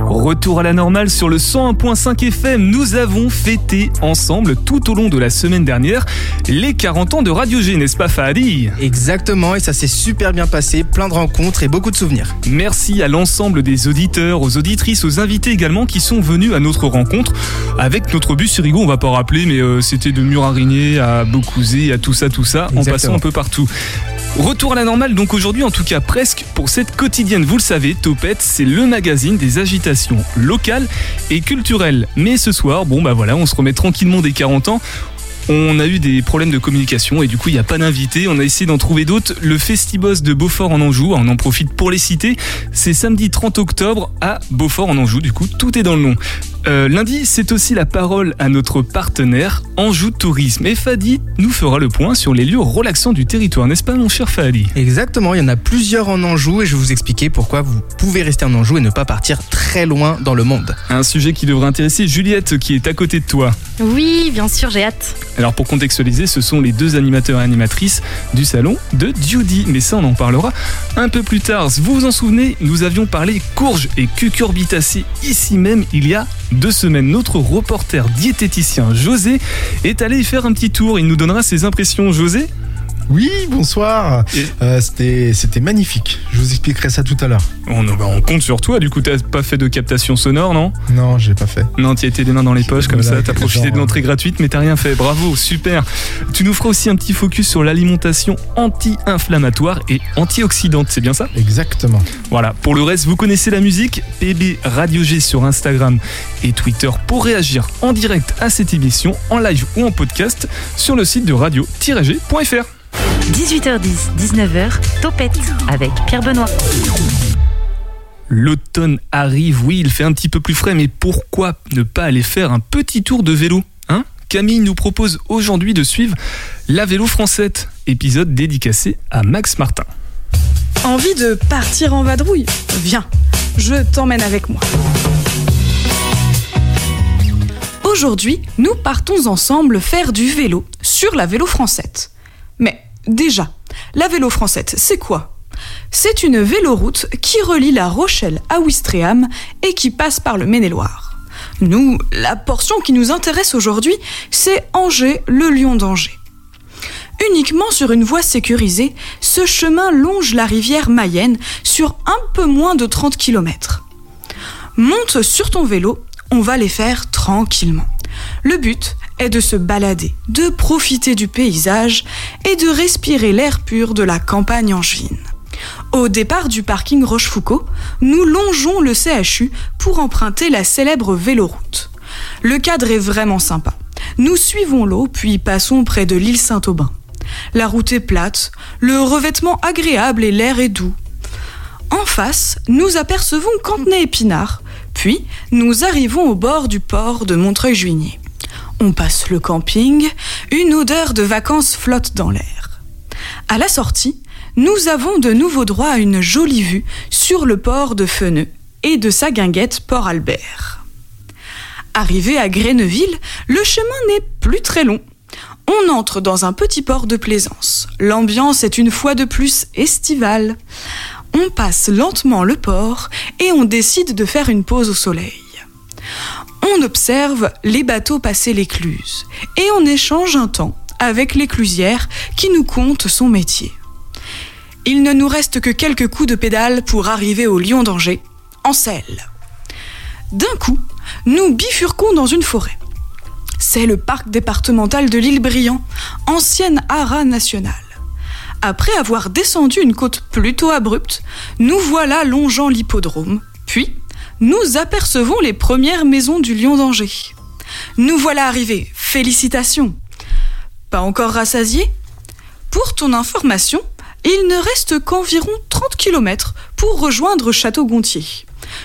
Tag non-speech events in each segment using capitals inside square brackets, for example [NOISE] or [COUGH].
Retour à la normale sur le 101.5 FM, nous avons fêté ensemble tout au long de la semaine dernière les 40 ans de Radio G, n'est-ce pas Fadi? Exactement, et ça s'est super bien passé, plein de rencontres et beaucoup de souvenirs. Merci à l'ensemble des auditeurs, aux auditrices, aux invités également qui sont venus à notre rencontre. Avec notre bus sur Rigaud, on va pas rappeler, mais euh, c'était de Murarigné à Beaucouzé, à tout ça, tout ça, en passant un peu partout. Retour à la normale donc aujourd'hui en tout cas presque pour cette quotidienne. Vous le savez, Topette c'est le magazine des agitations locales et culturelles. Mais ce soir, bon bah voilà, on se remet tranquillement des 40 ans. On a eu des problèmes de communication et du coup il n'y a pas d'invité. On a essayé d'en trouver d'autres. Le Festibos de Beaufort en Anjou, on en profite pour les citer. C'est samedi 30 octobre à Beaufort en Anjou. Du coup tout est dans le nom. Euh, lundi, c'est aussi la parole à notre partenaire Anjou Tourisme. Et Fadi nous fera le point sur les lieux relaxants du territoire, n'est-ce pas mon cher Fadi? Exactement, il y en a plusieurs en Anjou et je vais vous expliquer pourquoi vous pouvez rester en Anjou et ne pas partir très loin dans le monde. Un sujet qui devrait intéresser Juliette qui est à côté de toi. Oui, bien sûr, j'ai hâte. Alors pour contextualiser, ce sont les deux animateurs et animatrices du salon de Judy, mais ça on en parlera un peu plus tard. Vous vous en souvenez, nous avions parlé courge et cucurbitacées ici même il y a deux semaines. Notre reporter diététicien José est allé y faire un petit tour. Il nous donnera ses impressions. José oui, bonsoir. Euh, c'était, c'était magnifique. Je vous expliquerai ça tout à l'heure. On, bah, on compte sur toi. Du coup, t'as pas fait de captation sonore, non? Non, j'ai pas fait. Non, tu as été des mains dans les poches comme ça. T'as profité de l'entrée gratuite, mais t'as rien fait. Bravo, super. Tu nous feras aussi un petit focus sur l'alimentation anti-inflammatoire et antioxydante. C'est bien ça? Exactement. Voilà. Pour le reste, vous connaissez la musique. PB Radio G sur Instagram et Twitter pour réagir en direct à cette émission, en live ou en podcast sur le site de radio-g.fr. 18h10, 19h, Topette avec Pierre Benoît. L'automne arrive, oui, il fait un petit peu plus frais, mais pourquoi ne pas aller faire un petit tour de vélo hein? Camille nous propose aujourd'hui de suivre la vélo française, épisode dédicacé à Max Martin. Envie de partir en vadrouille? Viens, je t'emmène avec moi. Aujourd'hui, nous partons ensemble faire du vélo sur la vélo française. Mais Déjà, la vélo française, c'est quoi? C'est une véloroute qui relie la Rochelle à Ouistreham et qui passe par le Maine-et-Loire. Nous, la portion qui nous intéresse aujourd'hui, c'est Angers, le Lion d'Angers. Uniquement sur une voie sécurisée, ce chemin longe la rivière Mayenne sur un peu moins de 30 km. Monte sur ton vélo, on va les faire tranquillement. Le but est de se balader, de profiter du paysage et de respirer l'air pur de la campagne angevine. Au départ du parking Rochefoucauld, nous longeons le CHU pour emprunter la célèbre véloroute. Le cadre est vraiment sympa. Nous suivons l'eau puis passons près de l'île Saint-Aubin. La route est plate, le revêtement agréable et l'air est doux. En face, nous apercevons Cantenay-Épinard, puis nous arrivons au bord du port de Montreuil-Juigné. On passe le camping, une odeur de vacances flotte dans l'air. À la sortie, nous avons de nouveau droit à une jolie vue sur le port de Feneux et de sa guinguette Port Albert. Arrivé à Greneville, le chemin n'est plus très long. On entre dans un petit port de plaisance. L'ambiance est une fois de plus estivale. On passe lentement le port et on décide de faire une pause au soleil on observe les bateaux passer l'écluse et on échange un temps avec l'éclusière qui nous conte son métier. Il ne nous reste que quelques coups de pédale pour arriver au Lion d'Angers, en selle. D'un coup, nous bifurquons dans une forêt. C'est le parc départemental de l'île Briand, ancienne haras nationale. Après avoir descendu une côte plutôt abrupte, nous voilà longeant l'hippodrome, puis nous apercevons les premières maisons du Lion d'Angers. Nous voilà arrivés, félicitations. Pas encore rassasiés? Pour ton information, il ne reste qu'environ 30 km pour rejoindre Château-Gontier.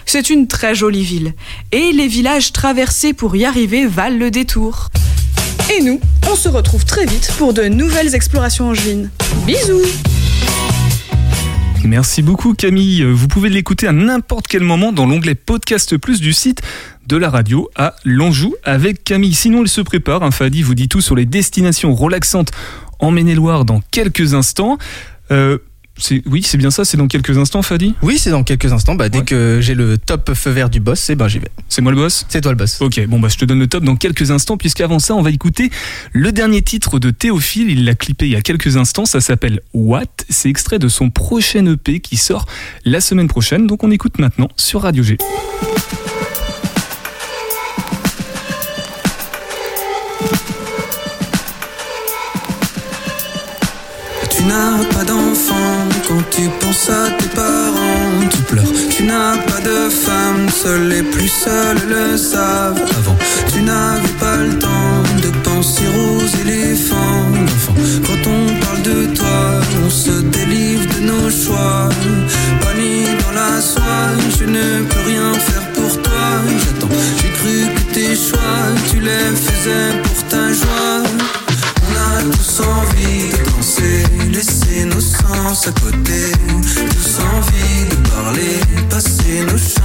C'est une très jolie ville, et les villages traversés pour y arriver valent le détour. Et nous, on se retrouve très vite pour de nouvelles explorations angevines. Bisous Merci beaucoup Camille. Vous pouvez l'écouter à n'importe quel moment dans l'onglet Podcast Plus du site de la radio à l'Anjou avec Camille. Sinon, il se prépare. Un Fadi vous dit tout sur les destinations relaxantes en Maine-et-Loire dans quelques instants. Euh, oui, c'est bien ça, c'est dans quelques instants, Fadi? Oui, c'est dans quelques instants. Bah, dès que j'ai le top feu vert du boss, c'est ben j'y vais. C'est moi le boss? C'est toi le boss. Ok, bon bah je te donne le top dans quelques instants, puisqu'avant ça, on va écouter le dernier titre de Théophile. Il l'a clippé il y a quelques instants, ça s'appelle What C'est extrait de son prochain EP qui sort la semaine prochaine, donc on écoute maintenant sur Radio G. n'as pas d'enfant quand tu penses à tes parents, tu pleures. Tu n'as pas de femme, seuls les plus seuls le savent. Avant, tu n'avais pas le temps de penser aux éléphants. Enfant, quand on parle de toi, on se délivre de nos choix. Panique dans la soie, je ne peux rien faire pour toi. J'attends, j'ai cru que tes choix, tu les faisais pour ta joie. On a tous envie sens à côté. Tous envie de parler, passer nos chants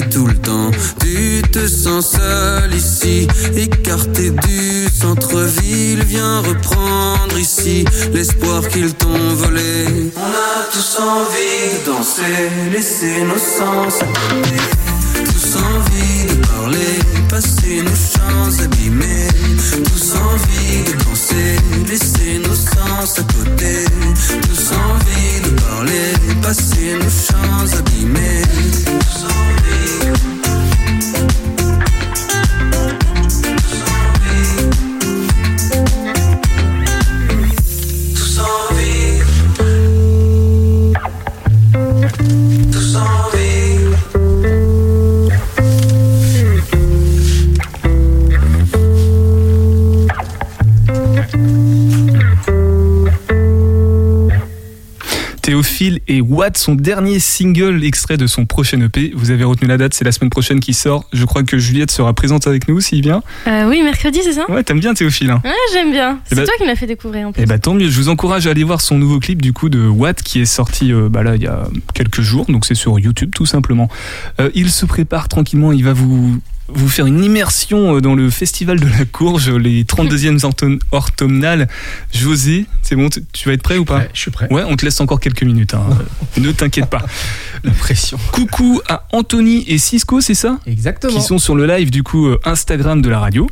tout le temps. Tu te sens seul ici, écarté du centre-ville. Viens reprendre ici l'espoir qu'ils t'ont volé. On a tous envie de danser, laisser nos sens à. Tous envie de parler, passer nos chants abîmés. Tous envie de danser, laisser nos sens à côté. Tous envie de parler, passer nos chants abîmés. Tous envie. Théophile et Watt, son dernier single extrait de son prochain EP. Vous avez retenu la date, c'est la semaine prochaine qui sort. Je crois que Juliette sera présente avec nous s'il vient. Euh, oui, mercredi, c'est ça? Ouais, t'aimes bien Théophile. Hein? Ouais, j'aime bien. C'est bah- toi qui m'as fait découvrir en plus. Eh bah tant mieux, je vous encourage à aller voir son nouveau clip du coup de Watt qui est sorti euh, bah là il y a quelques jours, donc c'est sur YouTube tout simplement. Euh, il se prépare tranquillement, il va vous vous faire une immersion euh, dans le festival de la Courge, les 32e [LAUGHS] orthon- orthomnales. José, c'est bon, tu vas être prêt ou pas Ouais, je suis prêt. Ouais, on te laisse encore quelques minutes, hein. [LAUGHS] Ne t'inquiète pas. La pression. Coucou à Anthony et Cisco, c'est ça? Exactement. Qui sont sur le live du coup euh, Instagram de la radio.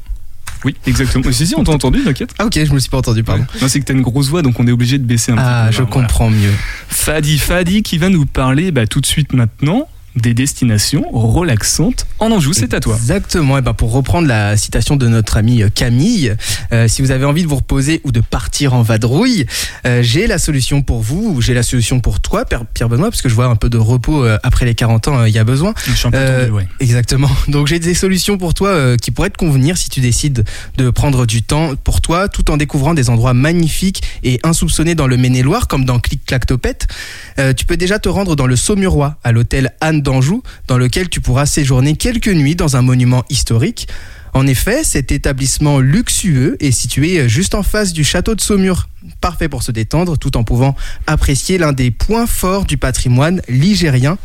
Oui, exactement. si, si, on t'a entendu, t'inquiète. Ah ok, je me suis pas entendu, pardon. Non, c'est que t'as une grosse voix, donc on est obligé de baisser un Ah, peu. je Voilà. comprends mieux. Fadi Fadi qui va nous parler bah, tout de suite maintenant des destinations relaxantes en Anjou. C'est à toi. Exactement. Et ben pour reprendre la citation de notre amie euh, Camille, euh, si vous avez envie de vous reposer ou de partir en vadrouille, euh, j'ai la solution pour vous, ou j'ai la solution pour toi, Pierre Benoît, parce que je vois un peu de repos euh, après les 40 ans, il y a besoin. Je suis un peu tendu, ouais. Exactement. [LAUGHS] Donc j'ai des solutions pour toi qui pourraient te convenir si tu décides de prendre du temps pour toi, tout en découvrant des endroits magnifiques et insoupçonnés dans le Maine-et-Loire, comme dans Clic Clac Topette. Tu peux déjà te rendre dans le Saumurois, à l'hôtel Anne d'Anjou, dans lequel tu pourras séjourner quelques nuits dans un monument historique. En effet, cet établissement luxueux est situé juste en face du château de Saumur. Parfait pour se détendre tout en pouvant apprécier l'un des points forts du patrimoine ligérien.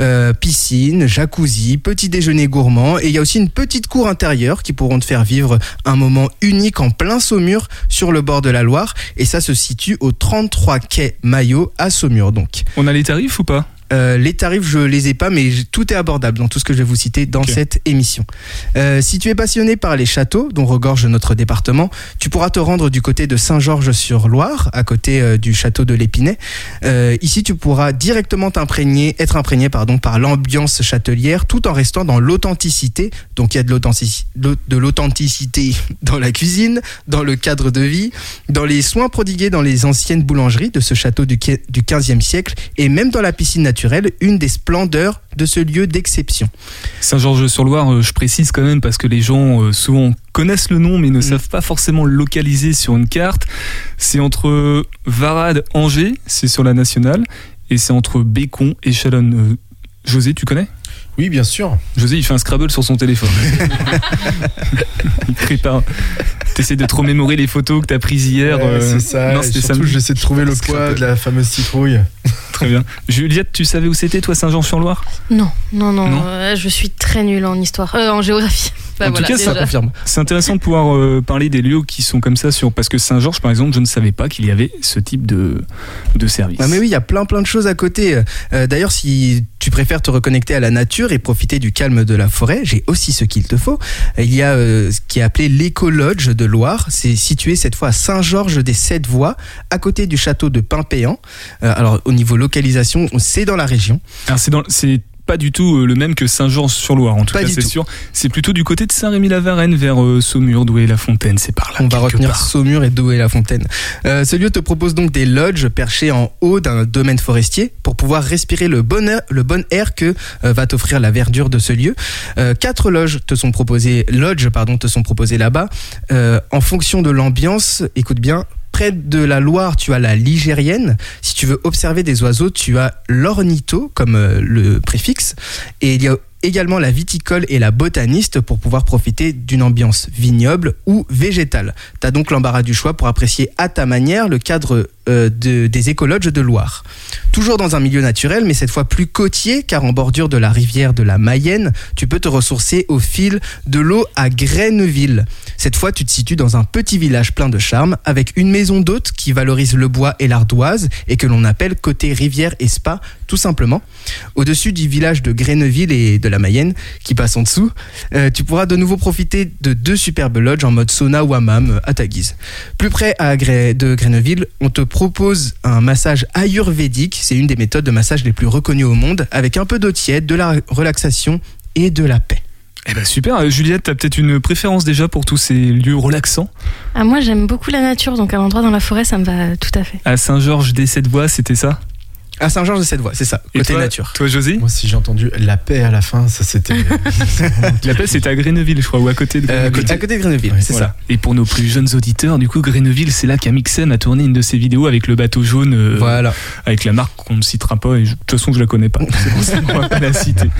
Euh, piscine, jacuzzi, petit déjeuner gourmand et il y a aussi une petite cour intérieure qui pourront te faire vivre un moment unique en plein Saumur sur le bord de la Loire et ça se situe au 33 quai Maillot à Saumur donc. On a les tarifs ou pas? Euh, les tarifs, je les ai pas, mais tout est abordable dans tout ce que je vais vous citer dans cette émission. Euh, si tu es passionné par les châteaux dont regorge notre département, tu pourras te rendre du côté de Saint-Georges-sur-Loire, à côté euh, du château de l'Épinay. ici, tu pourras directement t'imprégner, être imprégné pardon, par l'ambiance châtelière, tout en restant dans l'authenticité. Donc, il y a de l'authenticité [LAUGHS] dans la cuisine, dans le cadre de vie, dans les soins prodigués dans les anciennes boulangeries de ce château du 15e siècle, et même dans la piscine naturelle une des splendeurs de ce lieu d'exception. Saint-Georges-sur-Loire, euh, je précise quand même parce que les gens euh, souvent connaissent le nom mais ne mm. savent pas forcément le localiser sur une carte. C'est entre Varade, Angers, c'est sur la nationale, et c'est entre Bécon et Chalonne. José, tu connais? Oui, bien sûr. José, il fait un Scrabble sur son téléphone. [LAUGHS] il prépare. T'essaies de trop mémorer les photos que t'as prises hier. c'est ça. Non, surtout, j'essaie de trouver le poids de la fameuse citrouille. [LAUGHS] Très bien. Juliette, tu savais où c'était, toi, Saint-Jean-sur-Loire? Non, non, non, euh, je suis très nulle en histoire, euh, en géographie. En tout cas, ça confirme. C'est intéressant de pouvoir euh, parler des lieux qui sont comme ça sur parce que Saint-Georges, par exemple, je ne savais pas qu'il y avait ce type de de service. Ah mais oui, il y a plein plein de choses à côté. D'ailleurs, si tu préfères te reconnecter à la nature et profiter du calme de la forêt, j'ai aussi ce qu'il te faut. Il y a ce qui est appelé l'éco-lodge de Loire. C'est situé cette fois à Saint-Georges des Sept Voies, à côté du château de Pimpéan. alors au niveau localisation, c'est dans la région. c'est dans, c'est pas du tout euh, le même que Saint-Jean-sur-Loire, en tout cas, c'est sûr. C'est plutôt du côté de Saint-Rémy-la-Varenne, vers euh, Saumur, Douai-la-Fontaine, c'est par là. On va retenir Saumur et Douai-la-Fontaine. Euh, ce lieu te propose donc des lodges perchés en haut d'un domaine forestier pour pouvoir respirer le bon air, le bon air que va t'offrir la verdure de ce lieu. quatre loges te sont proposées, lodges pardon, te sont proposées là-bas. en fonction de l'ambiance, écoute bien, près de la Loire, tu as la ligérienne. Si tu veux observer des oiseaux, tu as l'ornito comme euh, le préfixe. Et il y a également la viticole et la botaniste pour pouvoir profiter d'une ambiance vignoble ou végétale. Tu as donc l'embarras du choix pour apprécier à ta manière le cadre euh, des écologes de Loire. Toujours dans un milieu naturel, mais cette fois plus côtier, car en bordure de la rivière de la Mayenne, tu peux te ressourcer au fil de l'eau à Graineville. Cette fois, tu te situes dans un petit village plein de charme, avec une maison d'hôte qui valorise le bois et l'ardoise, et que l'on appelle côté rivière et spa, tout simplement. Au-dessus du village de Graineville et de la Mayenne, qui passe en dessous, euh, tu pourras de nouveau profiter de deux superbes lodges en mode sauna ou hammam à ta guise. Plus près à de Graineville, on te propose un massage ayurvédique, c'est une des méthodes de massage les plus reconnues au monde, avec un peu d'eau tiède, de la relaxation et de la paix. Eh ben super, euh, Juliette, tu as peut-être une préférence déjà pour tous ces lieux relaxants? Ah, Moi j'aime beaucoup la nature, donc un endroit dans la forêt ça me va tout à fait. À Saint-Georges des Sept-Voies, c'était ça? À Saint-Georges de cette voie, c'est ça, côté nature. Toi, José Moi, si j'ai entendu la paix à la fin, ça c'était. [LAUGHS] la paix, c'était à Greneville, je crois, ou à côté de euh, Greneville. à côté de Greneville, c'est ça. Et pour nos plus jeunes auditeurs, du coup, Greneville, c'est là qu'Amixem a tourné une de ses vidéos avec le bateau jaune. Euh, voilà. Avec la marque qu'on ne citera pas, et de toute façon, je la connais pas. C'est pour ça qu'on va pas la citer.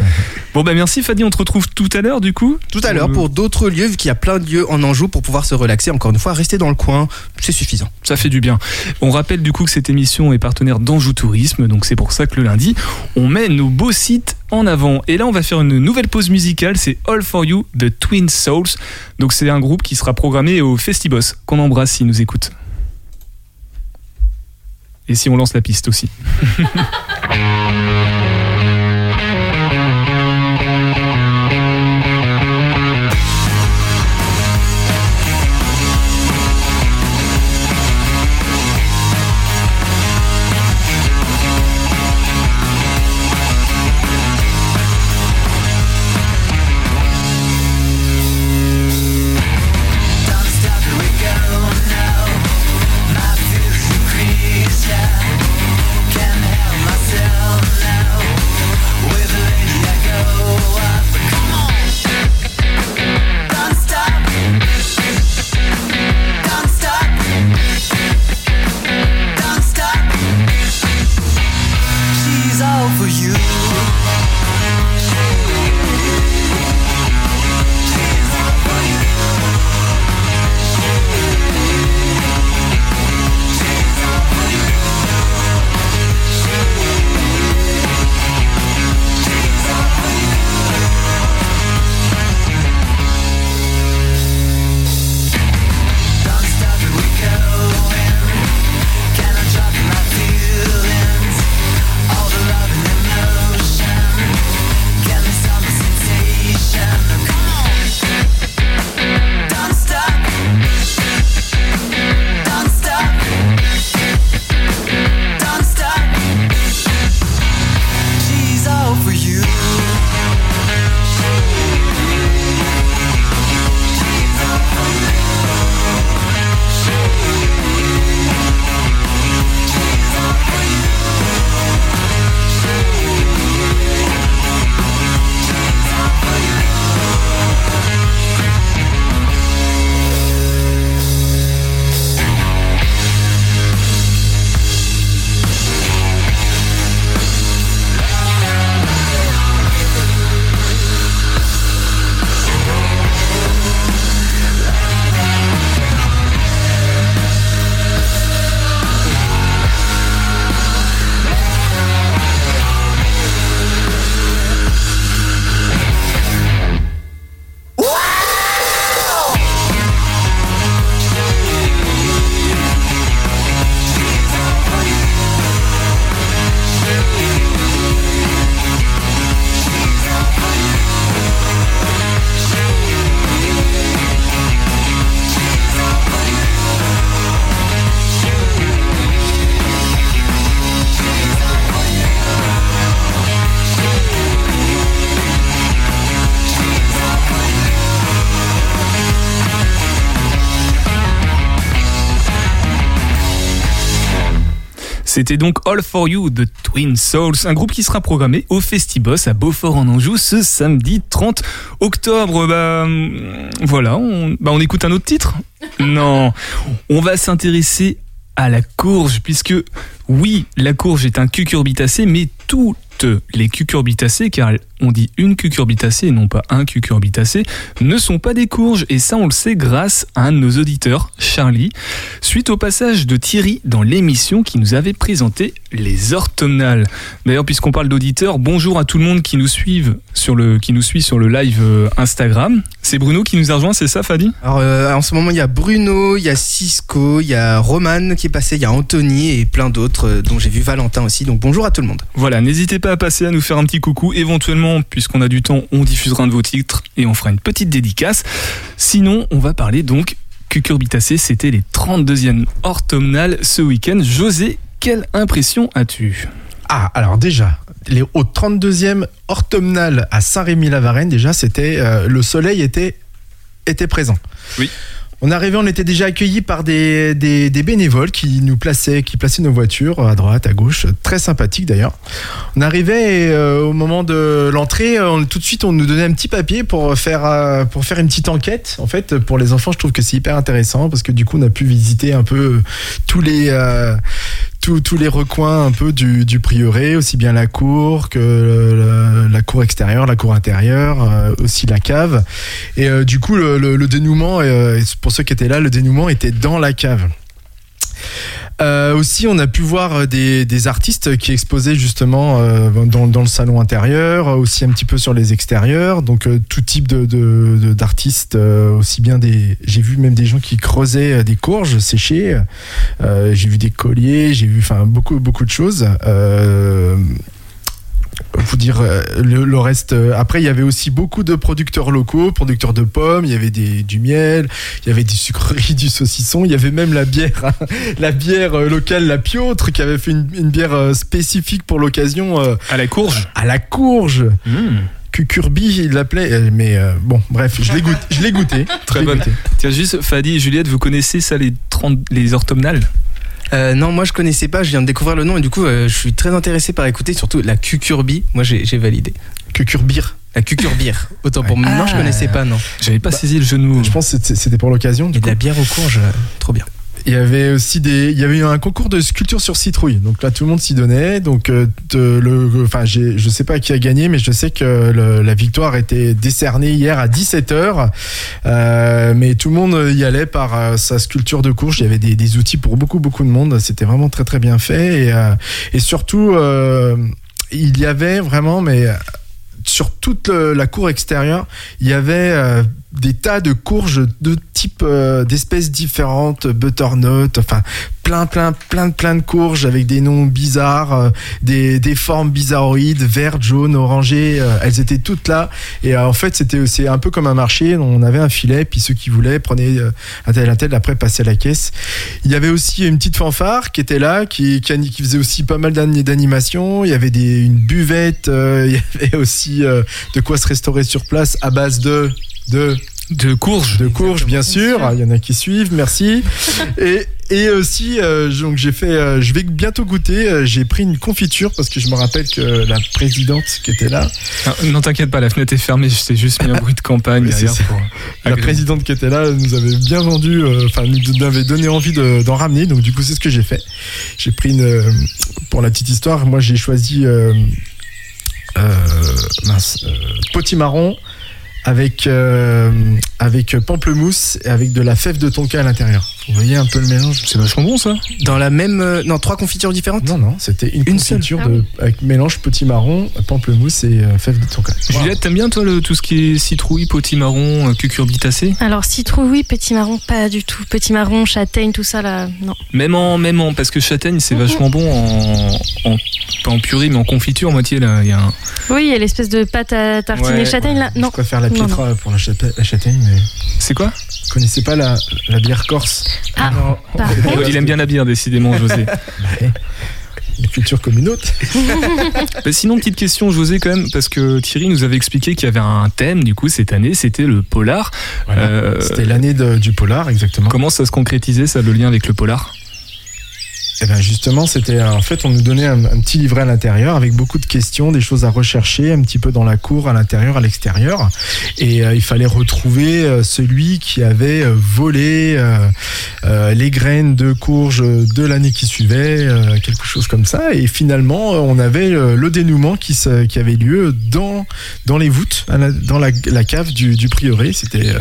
Bon, bah merci Fadi, on te retrouve tout à l'heure, du coup. Tout à l'heure pour d'autres lieux, vu qu'il y a plein de lieux en Anjou pour pouvoir se relaxer. Encore une fois, rester dans le coin, c'est suffisant. Ça fait du bien. On rappelle du coup que cette émission est partenaire d'Anjou Tourisme, donc c'est pour ça que le lundi, on met nos beaux sites en avant. Et là, on va faire une nouvelle pause musicale, c'est All For You de Twin Souls. Donc c'est un groupe qui sera programmé au Festibos, qu'on embrasse s'il nous écoute. Et si on lance la piste aussi. [LAUGHS] C'était donc All For You de Twin Souls, un groupe qui sera programmé au Festibos à Beaufort en Anjou ce samedi 30 octobre. Bah hum, voilà, on, bah, on écoute un autre titre? Non, on va s'intéresser à la courge, puisque oui, la courge est un cucurbitacé, mais toutes les cucurbitacées, car on dit une cucurbitacée et non pas un cucurbitacé, ne sont pas des courges. Et ça, on le sait grâce à un de nos auditeurs, Charlie, suite au passage de Thierry dans l'émission qui nous avait présenté les orthomnales. D'ailleurs, puisqu'on parle d'auditeurs, bonjour à tout le monde qui nous, suivent sur le, qui nous suit sur le live euh, Instagram. C'est Bruno qui nous a rejoint, c'est ça, Fadi? Alors, euh, en ce moment, il y a Bruno, il y a Cisco, il y a Roman qui est passé, il y a Anthony et plein d'autres, euh, dont j'ai vu Valentin aussi. Donc, bonjour à tout le monde. Voilà, n'hésitez pas à passer à nous faire un petit coucou, éventuellement puisqu'on a du temps, on diffusera un de vos titres et on fera une petite dédicace. Sinon, on va parler donc Cucurbitacées, c'était les 32e orthomnales ce week-end. José, quelle impression as-tu? Ah, alors déjà, les, au 32e orthomnale à Saint-Rémy-la-Varenne, déjà, c'était euh, le soleil était, était présent. Oui. On arrivait, on était déjà accueillis par des, des, bénévoles qui nous plaçaient, qui plaçaient nos voitures à droite, à gauche, très sympathique d'ailleurs. On arrivait euh, au moment de l'entrée, tout de suite, on nous donnait un petit papier pour faire euh, pour faire une petite enquête. En fait, pour les enfants, je trouve que c'est hyper intéressant parce que du coup, on a pu visiter un peu tous les euh, tous, les recoins un peu du, du, prieuré, aussi bien la cour que la cour extérieure, la cour intérieure, euh, aussi la cave. Et euh, du coup, le, dénouement, euh, pour ceux qui étaient là, le dénouement était dans la cave. Euh, aussi, on a pu voir des, des artistes qui exposaient justement euh, dans, le salon intérieur, aussi un petit peu sur les extérieurs. Donc euh, tout type d'artistes, aussi bien des. J'ai vu même des gens qui creusaient des courges séchées. j'ai vu des colliers, j'ai vu enfin beaucoup beaucoup de choses vous dire euh, le, reste. Euh, après, il y avait aussi beaucoup de producteurs locaux, producteurs de pommes. Il y avait des, du miel, il y avait des sucreries, [LAUGHS] du saucisson. Il y avait même la bière, [LAUGHS] la bière euh, locale, la Piotre, qui avait fait une, bière spécifique pour l'occasion. à la courge. À la courge. Mmh. Il l'appelait, mais bon, bref, je l'ai goûté. Je l'ai goûté. [LAUGHS] Très bonne. Tiens, juste, Fadi et Juliette, vous connaissez ça, les, 30, les orthomnales? Euh, non, moi je connaissais pas, je viens de découvrir le nom et du coup euh, je suis très intéressé par écouter surtout la cucurbi. Moi j'ai validé. Cucurbir. La cucurbir. Autant pour moi. Non, je connaissais pas, non. J'avais pas bah, saisi le genou. Je pense que c'était pour l'occasion. Et de la bière aux courges, trop bien. Il y avait aussi des, il y avait eu un concours de sculpture sur citrouille. Donc là, tout le monde s'y donnait. Donc, euh, le, enfin, j'ai, je sais pas qui a gagné, mais je sais que la victoire était décernée hier à 17 h euh, mais tout le monde y allait par euh, sa sculpture de courge. Il y avait des, des, outils pour beaucoup, beaucoup de monde. C'était vraiment très, très bien fait. Et, et surtout, il y avait vraiment, mais sur toute la cour extérieure, il y avait des tas de courges de type euh, d'espèces différentes, butternut, enfin plein plein plein plein de courges avec des noms bizarres, euh, des, des formes bizarroïdes, vertes, jaunes, orangées, euh, elles étaient toutes là. Et en fait c'était c'est un peu comme un marché, on avait un filet puis ceux qui voulaient prenaient un tel un tel après passaient à la caisse. Il y avait aussi une petite fanfare qui était là qui qui, qui faisait aussi pas mal d'animation, il y avait des une buvette, [LAUGHS] il y avait aussi de quoi se restaurer sur place à base de de de courges. De courges, bien sûr. Il y en a qui suivent, merci. [LAUGHS] et, et aussi, euh, donc j'ai fait, euh, je vais bientôt goûter. Euh, j'ai pris une confiture parce que je me rappelle que la présidente qui était là. Ah, non, t'inquiète pas, la fenêtre est fermée. C'est juste mis un [LAUGHS] bruit de campagne la présidente qui était là nous avait bien vendu, enfin nous avait donné envie d'en ramener. Donc du coup, c'est ce que j'ai fait. J'ai pris une, pour la petite histoire, moi j'ai choisi mince, potimarron avec, euh, avec pamplemousse et avec de la fève de tonka à l'intérieur. Vous voyez un peu le mélange C'est vachement bon ça Dans la même. Euh, non, trois confitures différentes Non, non, c'était une, confiture de, ah avec mélange petit marron, pamplemousse et euh, fève de tonka. Juliette, t'aimes bien toi le, tout ce qui est citrouille, petit marron, cucurbitacé? Alors citrouille, petit marron, pas du tout. Petit marron, châtaigne, tout ça là, non. Même en. Même en parce que châtaigne c'est vachement bon en, en. Pas en purée, mais en confiture, moitié là. Y a un... Oui, il y a l'espèce de pâte à tartiner châtaigne là. Non. Je préfère la pietra pour la châtaigne, mais. C'est quoi? Vous connaissez pas la, la bière corse? Ah, Il aime bien la bière, décidément, José. [LAUGHS] Une culture comme une autre. [LAUGHS] Bah, sinon, petite question, José, quand même, parce que Thierry nous avait expliqué qu'il y avait un thème, du coup, cette année, c'était le polar. Euh, c'était l'année du polar, exactement. Comment ça se concrétisait, ça, le lien avec le polar? Eh ben justement, c'était en fait, on nous donnait un, petit livret à l'intérieur avec beaucoup de questions, des choses à rechercher, un petit peu dans la cour, à l'intérieur, à l'extérieur, et il fallait retrouver celui qui avait volé les graines de courge de l'année qui suivait, quelque chose comme ça. Et finalement, on avait le dénouement qui, qui avait lieu dans dans les voûtes, dans la, cave du, du prieuré. C'était,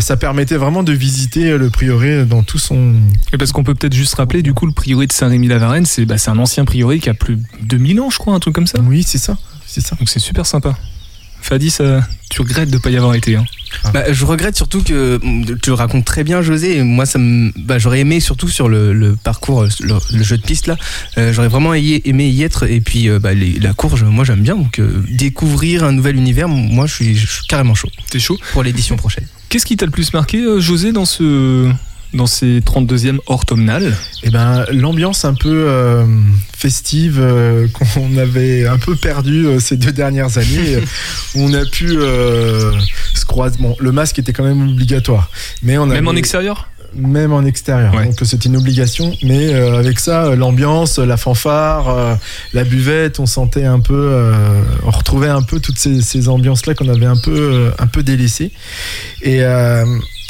ça permettait vraiment de visiter le prieuré dans tout son. Et parce qu'on peut peut-être juste rappeler, du coup, le prieuré de Saint-Rémy-la-Varenne, c'est bah, un ancien prieuré qui a plus de 2000 ans, je crois, un truc comme ça. Oui, c'est ça. C'est ça. Donc c'est super sympa. Fadi, ça, tu regrettes de ne pas y avoir été. Hein? Ah. Bah, je regrette surtout que tu le racontes très bien, José. Et moi, ça bah, j'aurais aimé surtout sur le, parcours, le, jeu de piste là. Euh, j'aurais vraiment aimé y être. Et puis euh, bah, la courge, moi j'aime bien. Donc euh, découvrir un nouvel univers, moi je suis, je suis carrément chaud. T'es chaud? Pour l'édition prochaine. Qu'est-ce qui t'a le plus marqué, José, dans ce dans ces 32e automnales Eh ben, l'ambiance un peu euh, festive euh, [LAUGHS] qu'on avait un peu perdu euh, ces deux dernières années, [LAUGHS] où on a pu se croiser. Bon, le masque était quand même obligatoire, mais on même en extérieur? Même en extérieur, donc c'était une obligation. Mais avec ça, l'ambiance, la fanfare, la buvette, on sentait un peu, on retrouvait un peu toutes ces, ces ambiances-là qu'on avait un peu, un peu délaissées. Et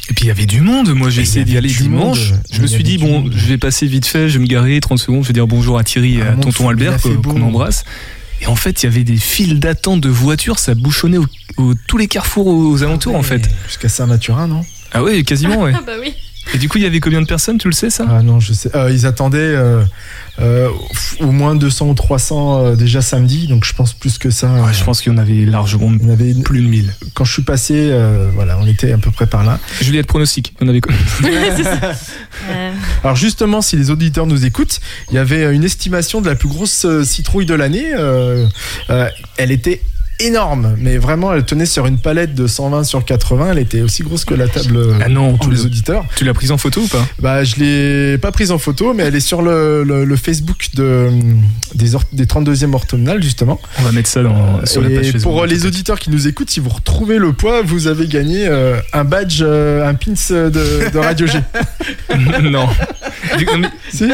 et puis il y avait du monde. Moi j'ai essayé d'y aller dimanche. Je me suis dit, bon, je vais passer vite fait, je vais me garer 30 secondes, je vais dire bonjour à Thierry et à tonton Albert qu'on embrasse. Et en fait, il y avait des files d'attente de voitures, ça bouchonnait au, tous les carrefours aux alentours en fait. Jusqu'à Saint-Mathurin, non? Ah oui, quasiment, ouais. Ah [LAUGHS] bah oui. Et du coup, il y avait combien de personnes, tu le sais ça? Ah non, je sais. Euh, ils attendaient euh, euh, au moins 200 ou 300 déjà samedi, donc je pense plus que ça. je pense qu'il y en avait largement il y en avait plus de 1000. Quand je suis passé, voilà, on était à peu près par là. Juliette pronostic, on avait [LAUGHS] [LAUGHS] Alors justement, si les auditeurs nous écoutent, il y avait une estimation de la plus grosse citrouille de l'année. elle était énorme, mais vraiment, elle tenait sur une palette de 120 sur 80. Elle était aussi grosse que la table ah non, tous les auditeurs. Tu l'as prise en photo ou pas? Bah, je l'ai pas prise en photo, mais elle est sur le, le, Facebook de, des, des 32e orthomnales, justement. On va mettre ça dans, sur la page Facebook. Pour les auditeurs qui nous écoutent, si vous retrouvez le poids, vous avez gagné euh, un badge, euh, un pins de, de Radio G. [LAUGHS] non. Du, si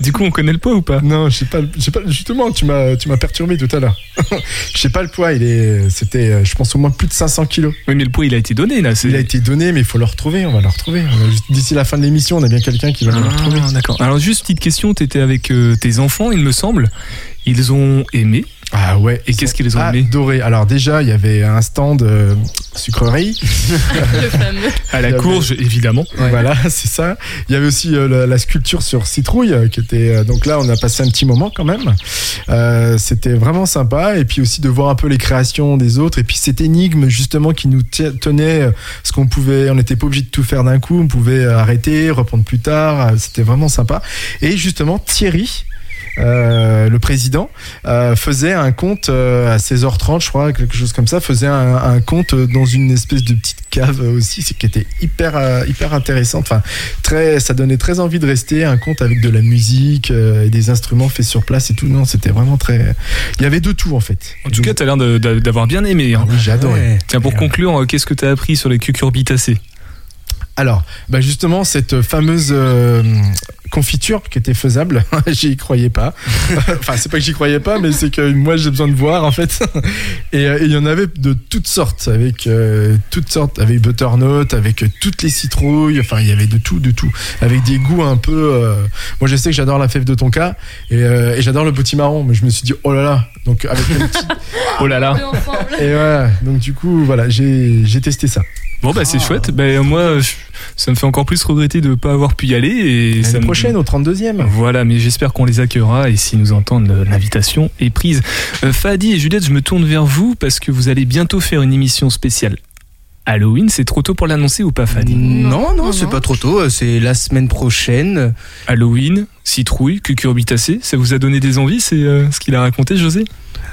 du coup, on connaît le poids ou pas Non, je sais pas, pas. Justement, tu m'as, tu m'as perturbé tout à l'heure. [LAUGHS] Je sais pas le poids. Il est, c'était, euh, je pense au moins plus de 500 kilos. Oui, mais le poids, il a été donné là. Il a été donné, mais il faut le retrouver. On va le retrouver. D'ici la fin de l'émission, on a bien quelqu'un qui va le ah, retrouver. D'accord. Alors juste petite question. tu étais avec euh, tes enfants, il me semble. Ils ont aimé. Ah ouais. Et qu'est-ce qu'ils ont aimé Adoré. Alors déjà, il y avait un stand euh, sucrerie. [LAUGHS] le fameux. À la courge, évidemment. Voilà, [LAUGHS] c'est ça. Il y avait aussi euh, la, sculpture sur citrouille, euh, qui était. donc là, on a passé un petit moment quand même. C'était vraiment sympa. Et puis aussi de voir un peu les créations des autres. Et puis cette énigme justement qui nous tenait, ce qu'on pouvait, on n'était pas obligé de tout faire d'un coup. On pouvait arrêter, reprendre plus tard. C'était vraiment sympa. Et justement, Thierry euh, le président, euh, faisait un compte euh, à 16h30, je crois, quelque chose comme ça, faisait un, compte dans une espèce de petite cave aussi, ce qui était hyper, hyper intéressant. Enfin, très, ça donnait très envie de rester, un compte avec de la musique et des instruments faits sur place et tout. Non, c'était vraiment très. Il y avait de tout en fait. En tout cas, tu as l'air d'avoir bien aimé. Hein. Ah oui, j'adore. Tiens, pour conclure, qu'est-ce que tu as appris sur les cucurbitacées? Alors, bah justement, cette fameuse confiture qui était faisable. [LAUGHS] j'y croyais pas. [LAUGHS] enfin, c'est pas que j'y croyais pas, mais c'est que moi j'ai besoin de voir en fait. [LAUGHS] Euh, et il y en avait de toutes sortes, avec euh, toutes sortes, avec butternut, avec toutes les citrouilles. Enfin, il y avait de tout, de tout, avec des goûts un peu. Euh, moi, je sais que j'adore la fève de tonka et, et j'adore le petit marron, mais je me suis dit oh là là. Donc avec le petit. oh là là. Et ouais. Donc du coup, voilà, j'ai testé ça. Bon bah c'est chouette. Ben moi ça me fait encore plus regretter de ne pas avoir pu y aller et l'année prochaine au 32e. Voilà, mais j'espère qu'on les accueillera et s'ils nous entendent l'invitation est prise. Euh, Fadi et Juliette, je me tourne vers vous parce que vous allez bientôt faire une émission spéciale Halloween, c'est trop tôt pour l'annoncer ou pas, Fadi Non, non, c'est pas trop tôt. Euh, c'est la semaine prochaine. Halloween, citrouille, cucurbitacée, ça vous a donné des envies C'est euh, ce qu'il a raconté, José?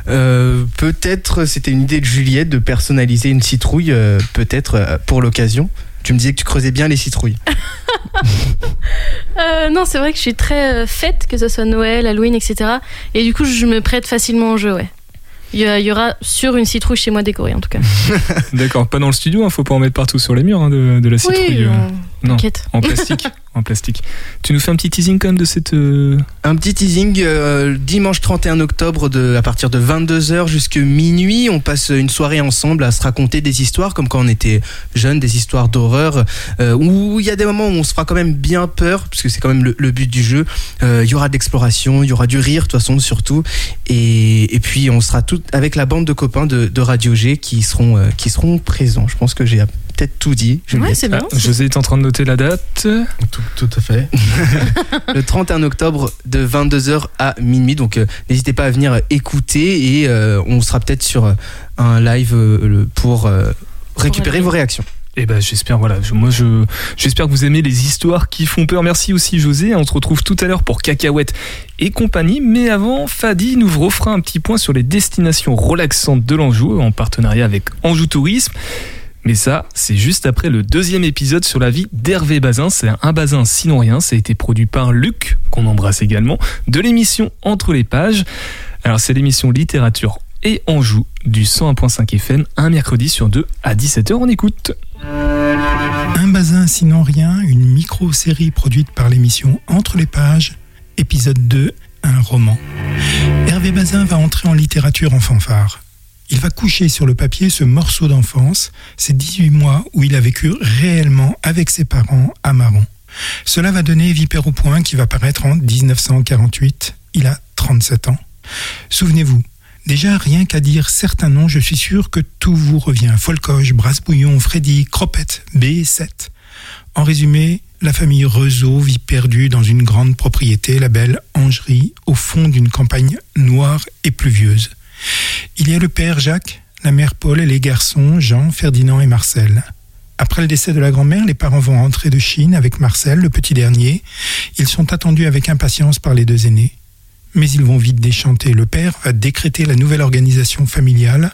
Euh, peut-être c'était une idée de Juliette de personnaliser une citrouille, euh, peut-être euh, pour l'occasion. Tu me disais que tu creusais bien les citrouilles. [LAUGHS] non, c'est vrai que je suis très fête, que ce soit Noël, Halloween, etc. Et du coup, je me prête facilement au jeu, ouais. Il y, aura sur une citrouille chez moi décorée en tout cas. [LAUGHS] D'accord, pas dans le studio, il hein, faut pas en mettre partout sur les murs hein, de, la citrouille. Oui, Non, T'inquiète. en plastique. [LAUGHS] en plastique. Tu nous fais un petit teasing quand même de cette. euh, Un petit teasing euh, dimanche 31 octobre de, à partir de 22h jusqu'à minuit. On passe une soirée ensemble à se raconter des histoires comme quand on était jeune, des histoires d'horreur euh, où il y a des moments où on se fera quand même bien peur puisque c'est quand même le, le but du jeu. Euh, Il y aura de l'exploration, il y aura du rire de toute façon surtout et, et puis on sera tout avec la bande de copains de, de Radio G qui seront euh, qui seront présents. Je pense que j'ai peut-être tout dit. Ouais, c'est. Ah, José est en train de noter la date. Tout, tout à fait. [LAUGHS] le 31 octobre de 22h à minuit. Donc euh, n'hésitez pas à venir écouter et euh, on sera peut-être sur un live euh, pour euh, récupérer vos réactions. Et ben j'espère voilà, je- moi je j'espère que vous aimez les histoires qui font peur. Merci aussi José, on se retrouve tout à l'heure pour Cacahuètes et compagnie, mais avant Fadi nous refera un petit point sur les destinations relaxantes de l'Anjou en partenariat avec Anjou Tourisme. Mais ça, c'est juste après le deuxième épisode sur la vie d'Hervé Bazin. C'est un Bazin sinon rien. Ça a été produit par Luc, qu'on embrasse également, de l'émission Entre les pages. Alors, c'est l'émission littérature et Anjou du 101.5 FM, un mercredi sur deux à 17h. On écoute. Un bazin sinon rien, une micro-série produite par l'émission Entre les pages, épisode 2, un roman. Hervé Bazin va entrer en littérature en fanfare. Il va coucher sur le papier ce morceau d'enfance, ces 18 mois où il a vécu réellement avec ses parents à Maron. Cela va donner Vipère au point qui va paraître en 1948. Il a 37 ans. Souvenez-vous, Déjà, rien qu'à dire certains noms, je suis sûr que tout vous revient. Folcoche, Brasse-Bouillon, Freddy, Cropette, B7. En résumé, la famille Rezeau vit perdue dans une grande propriété, la belle Angerie, au fond d'une campagne noire et pluvieuse. Il y a le père Jacques, la mère Paul et les garçons Jean, Ferdinand et Marcel. Après le décès de la grand-mère, les parents vont rentrer de Chine avec Marcel, le petit dernier. Ils sont attendus avec impatience par les deux aînés mais ils vont vite déchanter. Le père va décréter la nouvelle organisation familiale,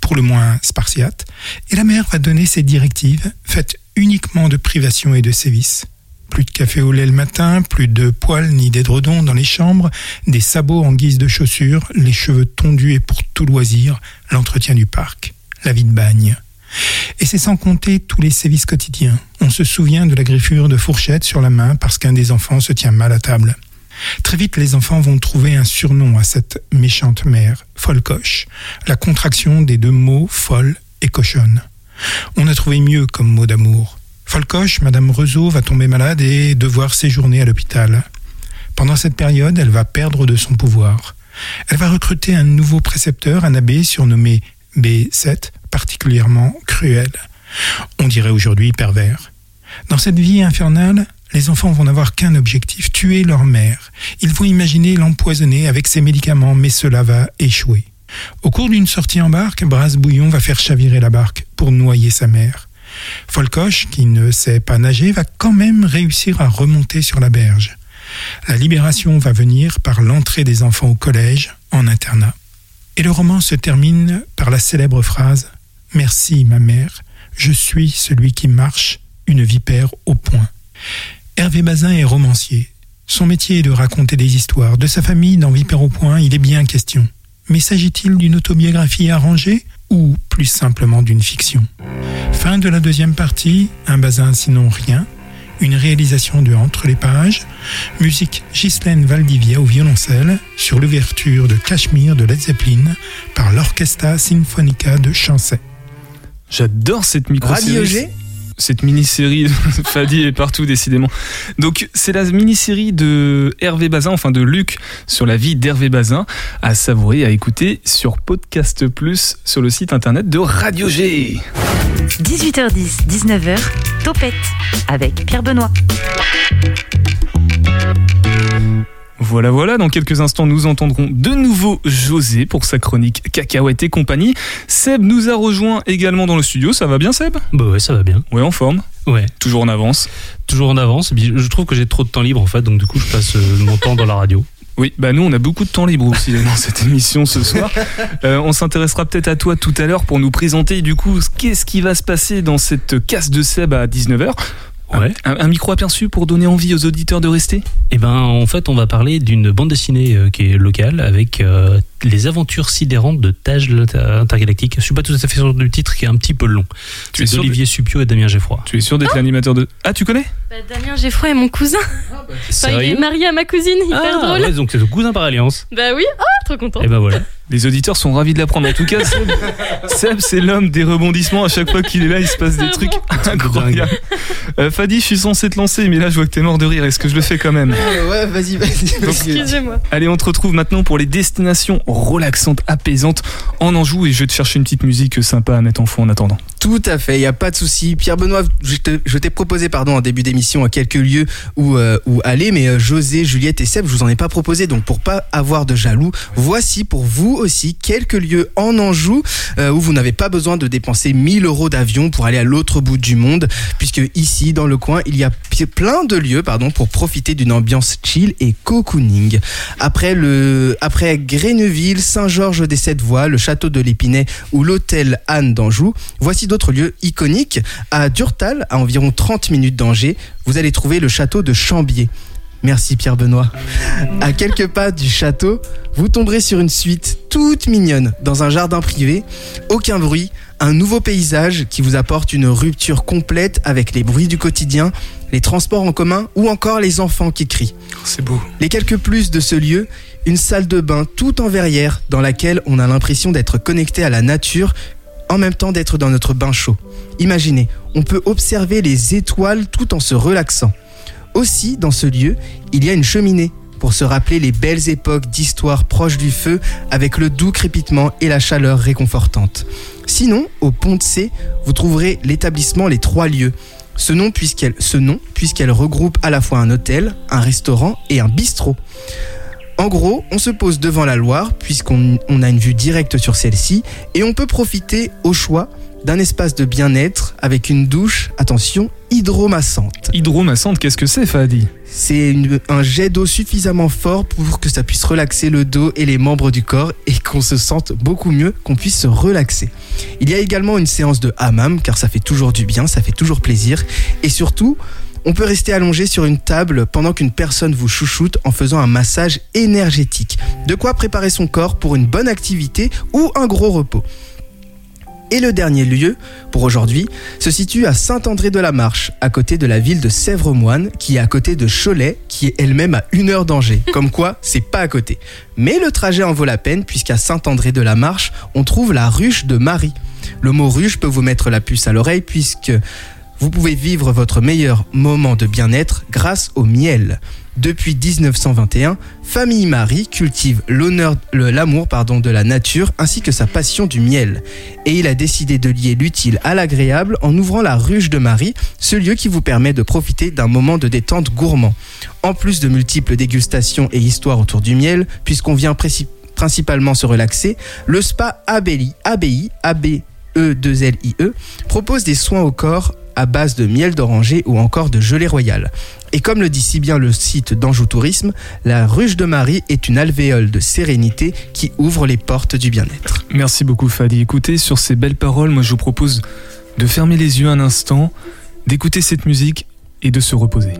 pour le moins spartiate, et la mère va donner ses directives, faites uniquement de privation et de sévices. Plus de café au lait le matin, plus de poils ni d'édredons dans les chambres, des sabots en guise de chaussures, les cheveux tondus et pour tout loisir, l'entretien du parc, la vie de bagne. Et c'est sans compter tous les sévices quotidiens. On se souvient de la griffure de fourchette sur la main parce qu'un des enfants se tient mal à table. Très vite, les enfants vont trouver un surnom à cette méchante mère, Folcoche, la contraction des deux mots folle et cochonne. On a trouvé mieux comme mot d'amour. Folcoche, Madame Rezeau va tomber malade et devoir séjourner à l'hôpital. Pendant cette période, elle va perdre de son pouvoir. Elle va recruter un nouveau précepteur, un abbé surnommé B7, particulièrement cruel. On dirait aujourd'hui pervers. Dans cette vie infernale, les enfants vont n'avoir qu'un objectif, tuer leur mère. Ils vont imaginer l'empoisonner avec ses médicaments, mais cela va échouer. Au cours d'une sortie en barque, Brasse Bouillon va faire chavirer la barque pour noyer sa mère. Folcoche, qui ne sait pas nager, va quand même réussir à remonter sur la berge. La libération va venir par l'entrée des enfants au collège, en internat. Et le roman se termine par la célèbre phrase Merci, ma mère, je suis celui qui marche, une vipère au point. Hervé Bazin est romancier. Son métier est de raconter des histoires. De sa famille, dans Vipère au point, il est bien question. Mais s'agit-il d'une autobiographie arrangée ou plus simplement d'une fiction Fin de la deuxième partie, un Bazin sinon rien, une réalisation de Entre les pages, musique Ghislaine Valdivia au violoncelle, sur l'ouverture de Cachemire de Led Zeppelin par l'Orchestra Sinfonica de Chancet. J'adore cette micro-série. Radio G cette mini-série, [LAUGHS] Fadi est partout décidément. Donc c'est la mini-série de Hervé Bazin, enfin de Luc, sur la vie d'Hervé Bazin, à savourer, à écouter sur Podcast Plus sur le site internet de Radio G. 18h10, 19h, Topette avec Pierre Benoît. Voilà, voilà, dans quelques instants, nous entendrons de nouveau José pour sa chronique Cacahuète et compagnie. Seb nous a rejoint également dans le studio, ça va bien Seb? Bah ouais, ça va bien. Ouais, en forme, Ouais, toujours en avance. toujours en avance. Je trouve que j'ai trop de temps libre en fait, donc du coup, je passe euh, mon temps dans la radio. Oui, bah nous on a beaucoup de temps libre aussi dans cette émission ce soir. Euh, on s'intéressera peut-être à toi tout à l'heure pour nous présenter du coup qu'est-ce qui va se passer dans cette casse de Seb à 19h. Ouais. Un, un micro aperçu pour donner envie aux auditeurs de rester? Eh ben, en fait, on va parler d'une bande dessinée euh, qui est locale avec euh, les aventures sidérantes de Taj intergalactique. Je suis pas tout à fait sûr du titre qui est un petit peu long. Tu es C'est sûr d'Olivier Supio et Damien Geffroy. Tu es sûr d'être l'animateur de. Ah, tu connais? Bah, Damien Geffroy est mon cousin. Enfin, il est Sérieux? marié à ma cousine, hyper Ah, drôle. ouais, donc c'est ton cousin par alliance. Bah oui, ah, trop content. Et ben voilà. Les auditeurs sont ravis de l'apprendre. En tout cas, Seb, [LAUGHS] Seb, c'est l'homme des rebondissements. À chaque fois qu'il est là, il se passe des trucs incroyables. Euh, Fadi, je suis censé te lancer, mais là, je vois que t'es mort de rire. Est-ce que je le fais quand même ouais, vas-y, vas-y. Excusez-moi. Allez, on te retrouve maintenant pour les destinations relaxantes, apaisantes en Anjou. Et je vais te chercher une petite musique sympa à mettre en fond en attendant. Tout à fait, il n'y a pas de souci. Pierre Benoît, je t'ai proposé pardon en début d'émission à quelques lieux où, euh, où aller, mais euh, José, Juliette et Seb, je vous en ai pas proposé. Donc pour pas avoir de jaloux, voici pour vous aussi quelques lieux en Anjou euh, où vous n'avez pas besoin de dépenser 1000 euros d'avion pour aller à l'autre bout du monde, puisque ici dans le coin il y a plein de lieux pardon pour profiter d'une ambiance chill et cocooning. Après le après Gréneville, Saint-Georges des Sept Voies, le château de l'Épinay ou l'hôtel Anne d'Anjou, voici d'autres lieux iconiques. À Durtal, à environ 30 minutes d'Angers, vous allez trouver le château de Chambier. Merci Pierre Benoît. À quelques pas du château, vous tomberez sur une suite toute mignonne dans un jardin privé, aucun bruit, un nouveau paysage qui vous apporte une rupture complète avec les bruits du quotidien, les transports en commun ou encore les enfants qui crient. C'est beau. Les quelques plus de ce lieu, une salle de bain tout en verrière dans laquelle on a l'impression d'être connecté à la nature en même temps d'être dans notre bain chaud. Imaginez, on peut observer les étoiles tout en se relaxant. Aussi, dans ce lieu, il y a une cheminée pour se rappeler les belles époques d'histoire proche du feu avec le doux crépitement et la chaleur réconfortante. Sinon, au Pont de C, vous trouverez l'établissement Les Trois Lieux. Ce nom puisqu'elle regroupe à la fois un hôtel, un restaurant et un bistrot. En gros, on se pose devant la Loire puisqu'on on a une vue directe sur celle-ci et on peut profiter au choix d'un espace de bien-être avec une douche, attention, hydromassante. Hydromassante, qu'est-ce que c'est, Fadi? C'est un jet d'eau suffisamment fort pour que ça puisse relaxer le dos et les membres du corps et [LAUGHS] qu'on se sente beaucoup mieux, qu'on puisse se relaxer. Il y a également une séance de hammam car ça fait toujours du bien, ça fait toujours plaisir et surtout, on peut rester allongé sur une table pendant qu'une personne vous chouchoute en faisant un massage énergétique. De quoi préparer son corps pour une bonne activité ou un gros repos. Et le dernier lieu, pour aujourd'hui, se situe à Saint-André-de-la-Marche, à côté de la ville de Sèvres-Moine, qui est à côté de Cholet, qui est elle-même à une heure d'Angers. [LAUGHS] Comme quoi, c'est pas à côté. Mais le trajet en vaut la peine, puisqu'à Saint-André-de-la-Marche, on trouve la ruche de Marie. Le mot ruche peut vous mettre la puce à l'oreille, puisque vous pouvez vivre votre meilleur moment de bien-être grâce au miel. Depuis 1921, Famille Marie cultive l'honneur, l'amour pardon, de la nature ainsi que sa passion du miel. Et il a décidé de lier l'utile à l'agréable en ouvrant la ruche de Marie, ce lieu qui vous permet de profiter d'un moment de détente gourmand. En plus de multiples dégustations et histoires autour du miel, puisqu'on vient principalement se relaxer, le spa Abelli, ABI, A-B-E-2-L-I-E, propose des soins au corps à base de miel d'oranger ou encore de gelée royale. Et comme le dit si bien le site d'Anjou Tourisme, la ruche de Marie est une alvéole de sérénité qui ouvre les portes du bien-être. Merci beaucoup, Fadi. Écoutez, sur ces belles paroles, moi, je vous propose de fermer les yeux un instant, d'écouter cette musique et de se reposer.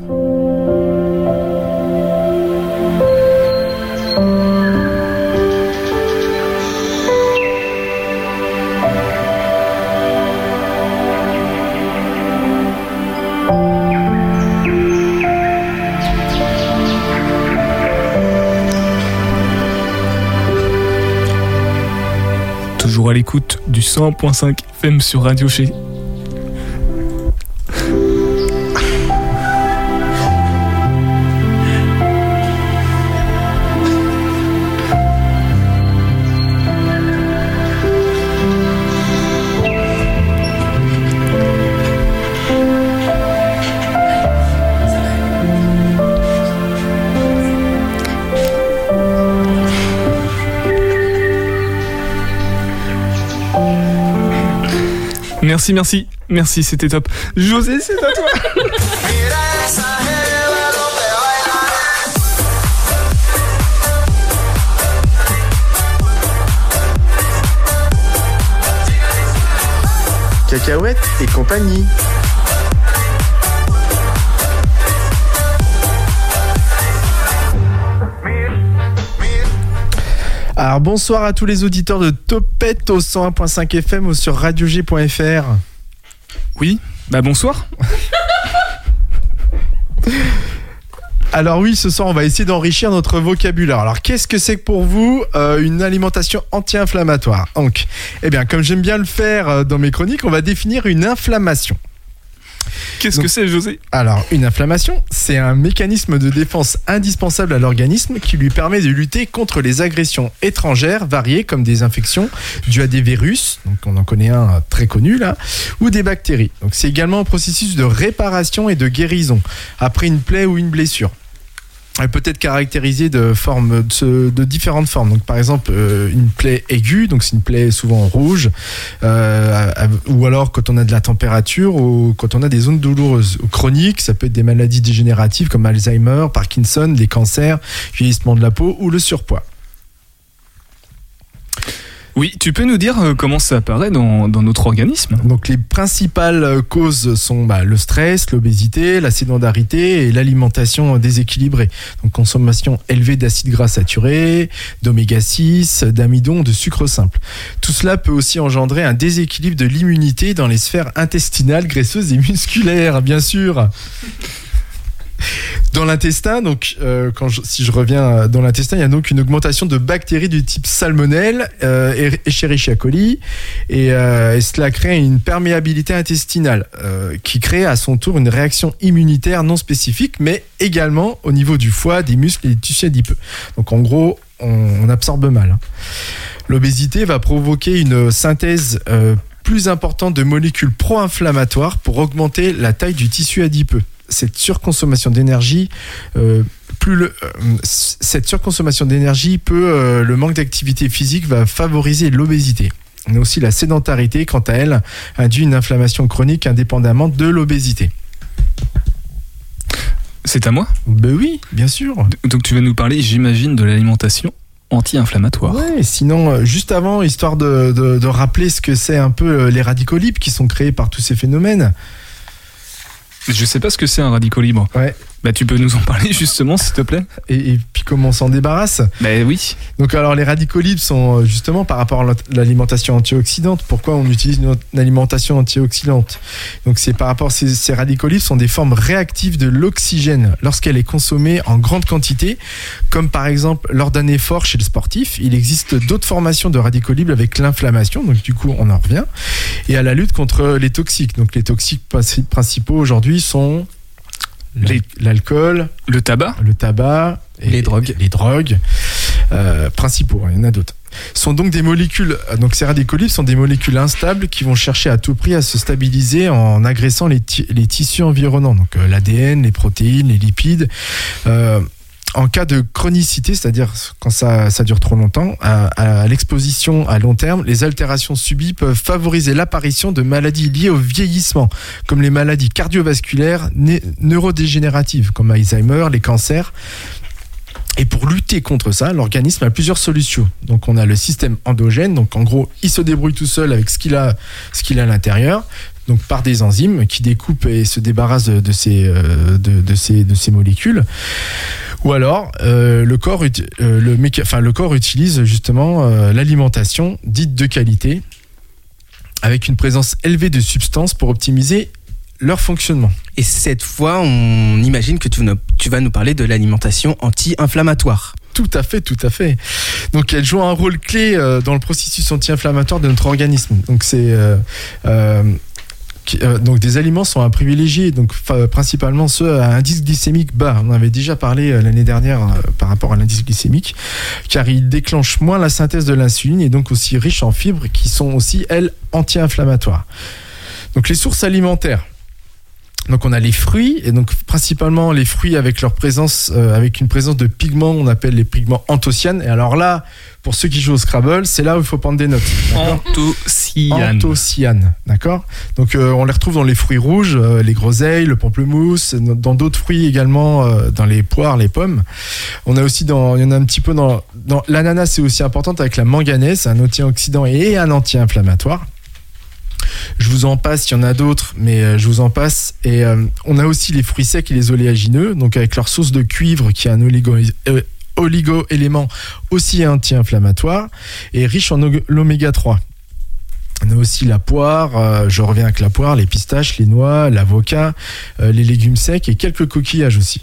L'écoute du 100.5 FM sur Radio Chez. Merci, merci, merci, c'était top. José, c'est à toi. Cacahuètes et compagnie. Alors bonsoir à tous les auditeurs de Topette au 101.5 FM ou sur radiog.fr. Oui, bah bonsoir. [LAUGHS] Alors oui, ce soir, on va essayer d'enrichir notre vocabulaire. Alors, qu'est-ce que c'est pour vous euh, une alimentation anti-inflammatoire? Donc, eh bien, comme j'aime bien le faire euh, dans mes chroniques, on va définir une inflammation. Qu'est-ce que c'est, José? Alors, une inflammation, c'est un mécanisme de défense indispensable à l'organisme qui lui permet de lutter contre les agressions étrangères variées comme des infections dues à des virus, donc on en connaît un très connu là, ou des bactéries. Donc, c'est également un processus de réparation et de guérison après une plaie ou une blessure peut être caractérisée de formes de, différentes formes. Donc par exemple euh, une plaie aiguë, donc c'est une plaie souvent rouge, euh, ou alors quand on a de la température ou quand on a des zones douloureuses. Chroniques, ça peut être des maladies dégénératives comme Alzheimer, Parkinson, les cancers, vieillissement de la peau ou le surpoids. Oui, tu peux nous dire euh, comment ça apparaît dans, notre organisme Donc les principales euh, causes sont bah, le stress, l'obésité, la sédentarité et l'alimentation déséquilibrée. Donc consommation élevée d'acides gras saturés, d'oméga 6, d'amidon, de sucre simple. Tout cela peut aussi engendrer un déséquilibre de l'immunité dans les sphères intestinales, graisseuses et musculaires, bien sûr. Dans l'intestin, donc euh, si je reviens euh, dans l'intestin, il y a donc une augmentation de bactéries du type salmonelle euh, et Escherichia coli, et, et, cela crée une perméabilité intestinale qui crée à son tour une réaction immunitaire non spécifique, mais également au niveau du foie, des muscles et des tissus adipeux. Donc en gros, on, absorbe mal. Hein. L'obésité va provoquer une synthèse plus importante de molécules pro-inflammatoires pour augmenter la taille du tissu adipeux cette surconsommation d'énergie, euh, plus le, euh, cette surconsommation d'énergie peut, euh, le manque d'activité physique va favoriser l'obésité. Mais aussi la sédentarité, quant à elle, induit une inflammation chronique indépendamment de l'obésité. C'est à moi? Ben oui, bien sûr. Donc tu vas nous parler, j'imagine, de l'alimentation anti-inflammatoire. Ouais, sinon, juste avant, histoire de, de rappeler ce que c'est un peu les radicaux libres qui sont créés par tous ces phénomènes. Je sais pas ce que c'est un radicaux libre. Ouais. Bah, tu peux nous en parler [LAUGHS] justement, s'il te plaît et, puis comment on s'en débarrasse Bah oui. Donc alors les radicaux libres sont euh, justement par rapport à l'alimentation antioxydante. Pourquoi on utilise une alimentation antioxydante? Donc c'est par rapport ces, ces radicaux libres sont des formes réactives de l'oxygène lorsqu'elle est consommée en grande quantité, comme par exemple lors d'un effort chez le sportif. Il existe d'autres formations de radicaux libres avec l'inflammation, donc du coup on en revient, et à la lutte contre les toxiques. Donc les toxiques principaux aujourd'hui sont l'alcool, le tabac, le tabac, et les drogues, les drogues euh, principaux. Hein, il y en a d'autres. Sont donc des molécules. Donc ces radicaux sont des molécules instables qui vont chercher à tout prix à se stabiliser en agressant les, les tissus environnants. Donc euh, l'ADN, les protéines, les lipides. Euh, en cas de chronicité, c'est-à-dire quand ça, dure trop longtemps, à, l'exposition à long terme, les altérations subies peuvent favoriser l'apparition de maladies liées au vieillissement, comme les maladies cardiovasculaires, neurodégénératives, comme Alzheimer, les cancers. Et pour lutter contre ça, l'organisme a plusieurs solutions. Donc on a le système endogène, donc en gros, il se débrouille tout seul avec ce qu'il a, ce qu'il a à l'intérieur donc par des enzymes qui découpent et se débarrassent de, ces, euh, de, ces, de ces molécules. Ou alors, euh, le, corps, euh, le, enfin, le corps utilise justement l'alimentation dite de qualité avec une présence élevée de substances pour optimiser leur fonctionnement. Et cette fois, on imagine que tu, tu vas nous parler de l'alimentation anti-inflammatoire. Tout à fait, tout à fait. Donc elle joue un rôle clé dans le processus anti-inflammatoire de notre organisme. Donc c'est euh, donc des aliments sont à privilégier, donc principalement ceux à indice glycémique bas. On avait déjà parlé euh, l'année dernière euh, par rapport à l'indice glycémique, car ils déclenchent moins la synthèse de l'insuline et donc aussi riches en fibres qui sont aussi elles anti-inflammatoires. Donc les sources alimentaires. Donc on a les fruits et donc principalement les fruits avec leur présence, avec une présence de pigments, on appelle les pigments anthocyanes. Et alors là, pour ceux qui jouent au Scrabble, c'est là où il faut prendre des notes. Anthocyanes. Anthocyanes, d'accord Donc euh, on les retrouve dans les fruits rouges, euh, les groseilles, le pamplemousse, dans d'autres fruits également, euh, dans les poires, les pommes. On a aussi dans, il y en a un petit peu dans, dans l'ananas, c'est aussi importante avec la manganèse, un antioxydant et un anti-inflammatoire. Je vous en passe, il y en a d'autres, mais je vous en passe. Et on a aussi les fruits secs et les oléagineux, donc avec leur source de cuivre qui est un oligo oligo-éléments aussi anti-inflammatoires et riche en l'oméga 3. On a aussi la poire, euh, je reviens avec la poire, les pistaches, les noix, l'avocat, euh, les légumes secs et quelques coquillages aussi.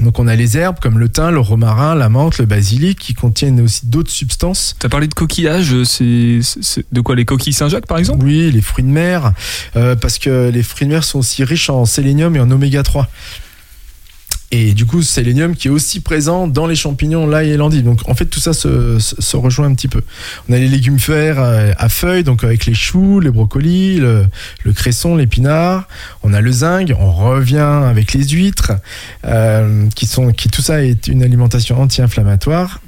Donc on a les herbes comme le thym, le romarin, la menthe, le basilic qui contiennent aussi d'autres substances. Tu as parlé de coquillages, c'est de quoi les coquilles Saint-Jacques par exemple? Oui, les fruits de mer, euh, parce que les fruits de mer sont aussi riches en sélénium et en oméga 3. Et du coup, sélénium qui est aussi présent dans les champignons, l'ail et l'endive. Donc en fait, tout ça se, rejoint un petit peu. On a les légumes verts à feuilles, donc avec les choux, les brocolis, le, cresson, l'épinard. On a le zinc, on revient avec les huîtres, euh, qui sont, qui tout ça est une alimentation anti-inflammatoire.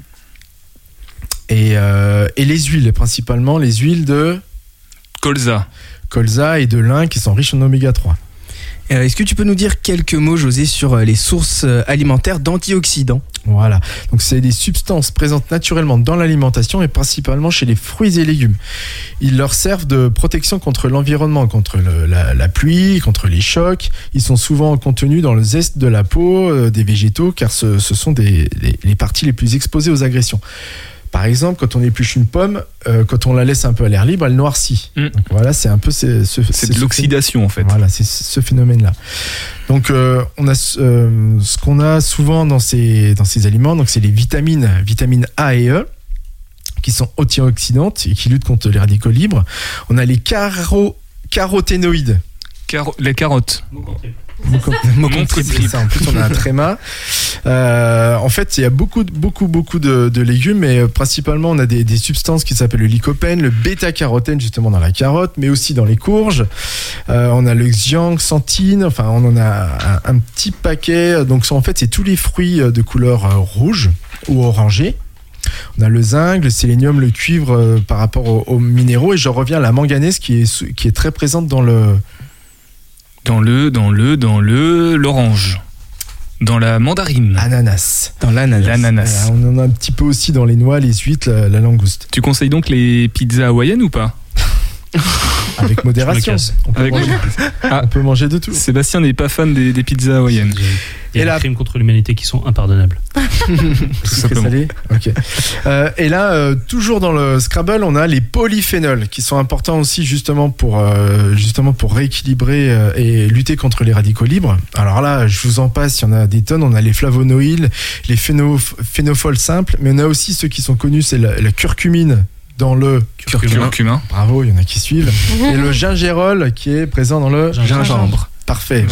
Et, euh, et les huiles, principalement les huiles de colza. Colza et de lin qui sont riches en oméga 3. Euh, est-ce que tu peux nous dire quelques mots, José, sur euh, les sources euh, alimentaires d'antioxydants? Voilà. Donc, c'est des substances présentes naturellement dans l'alimentation et principalement chez les fruits et légumes. Ils leur servent de protection contre l'environnement, contre la, pluie, contre les chocs. Ils sont souvent contenus dans le zeste de la peau des végétaux car ce, sont les parties les plus exposées aux agressions. Par exemple, quand on épluche une pomme, euh, quand on la laisse un peu à l'air libre, elle noircit. Mm. voilà, c'est un peu ce, c'est de l'oxydation en fait. Voilà, c'est ce phénomène-là. Donc, euh, on a euh, ce qu'on a souvent dans ces dans ces aliments, donc c'est les vitamines, vitamines A et E qui sont antioxydantes et qui luttent contre les radicaux libres. On a les caro caroténoïdes. les carottes. Mot [LAUGHS] En plus, on a un tréma. Euh, en fait, il y a beaucoup, beaucoup, beaucoup de, légumes, mais euh, principalement, on a des, substances qui s'appellent le lycopène, le bêta-carotène, justement, dans la carotte, mais aussi dans les courges. Euh, on a le xianxanthine, enfin, on en a un, petit paquet. Donc, en fait, c'est tous les fruits de couleur rouge ou orangée. On a le zinc, le sélénium, le cuivre par rapport aux, aux, minéraux. Et je reviens à la manganèse qui est, qui est très présente dans le, dans le, dans le, dans le, l'orange. Dans la mandarine. Ananas. Dans l'ananas. on en a un petit peu aussi dans les noix, les huîtres, la langouste. Tu conseilles donc les pizzas hawaïennes ou pas? [LAUGHS] Avec modération. On peut, manger, ah. on peut, manger, de tout. Sébastien n'est pas fan des, pizzas hawaïennes. Il y a des crimes contre l'humanité qui sont impardonnables. [LAUGHS] Tout simplement. Euh, et là, euh, toujours dans le Scrabble, on a les polyphénols qui sont importants aussi justement pour, euh, justement pour rééquilibrer et lutter contre les radicaux libres. Alors là, je vous en passe, il y en a des tonnes. On a les flavonoïdes, les phénopholes simples, mais on a aussi ceux qui sont connus, c'est la curcumine dans le curcuma. Bravo, il y en a qui suivent. [LAUGHS] et le gingérol qui est présent dans le gingembre. Parfait.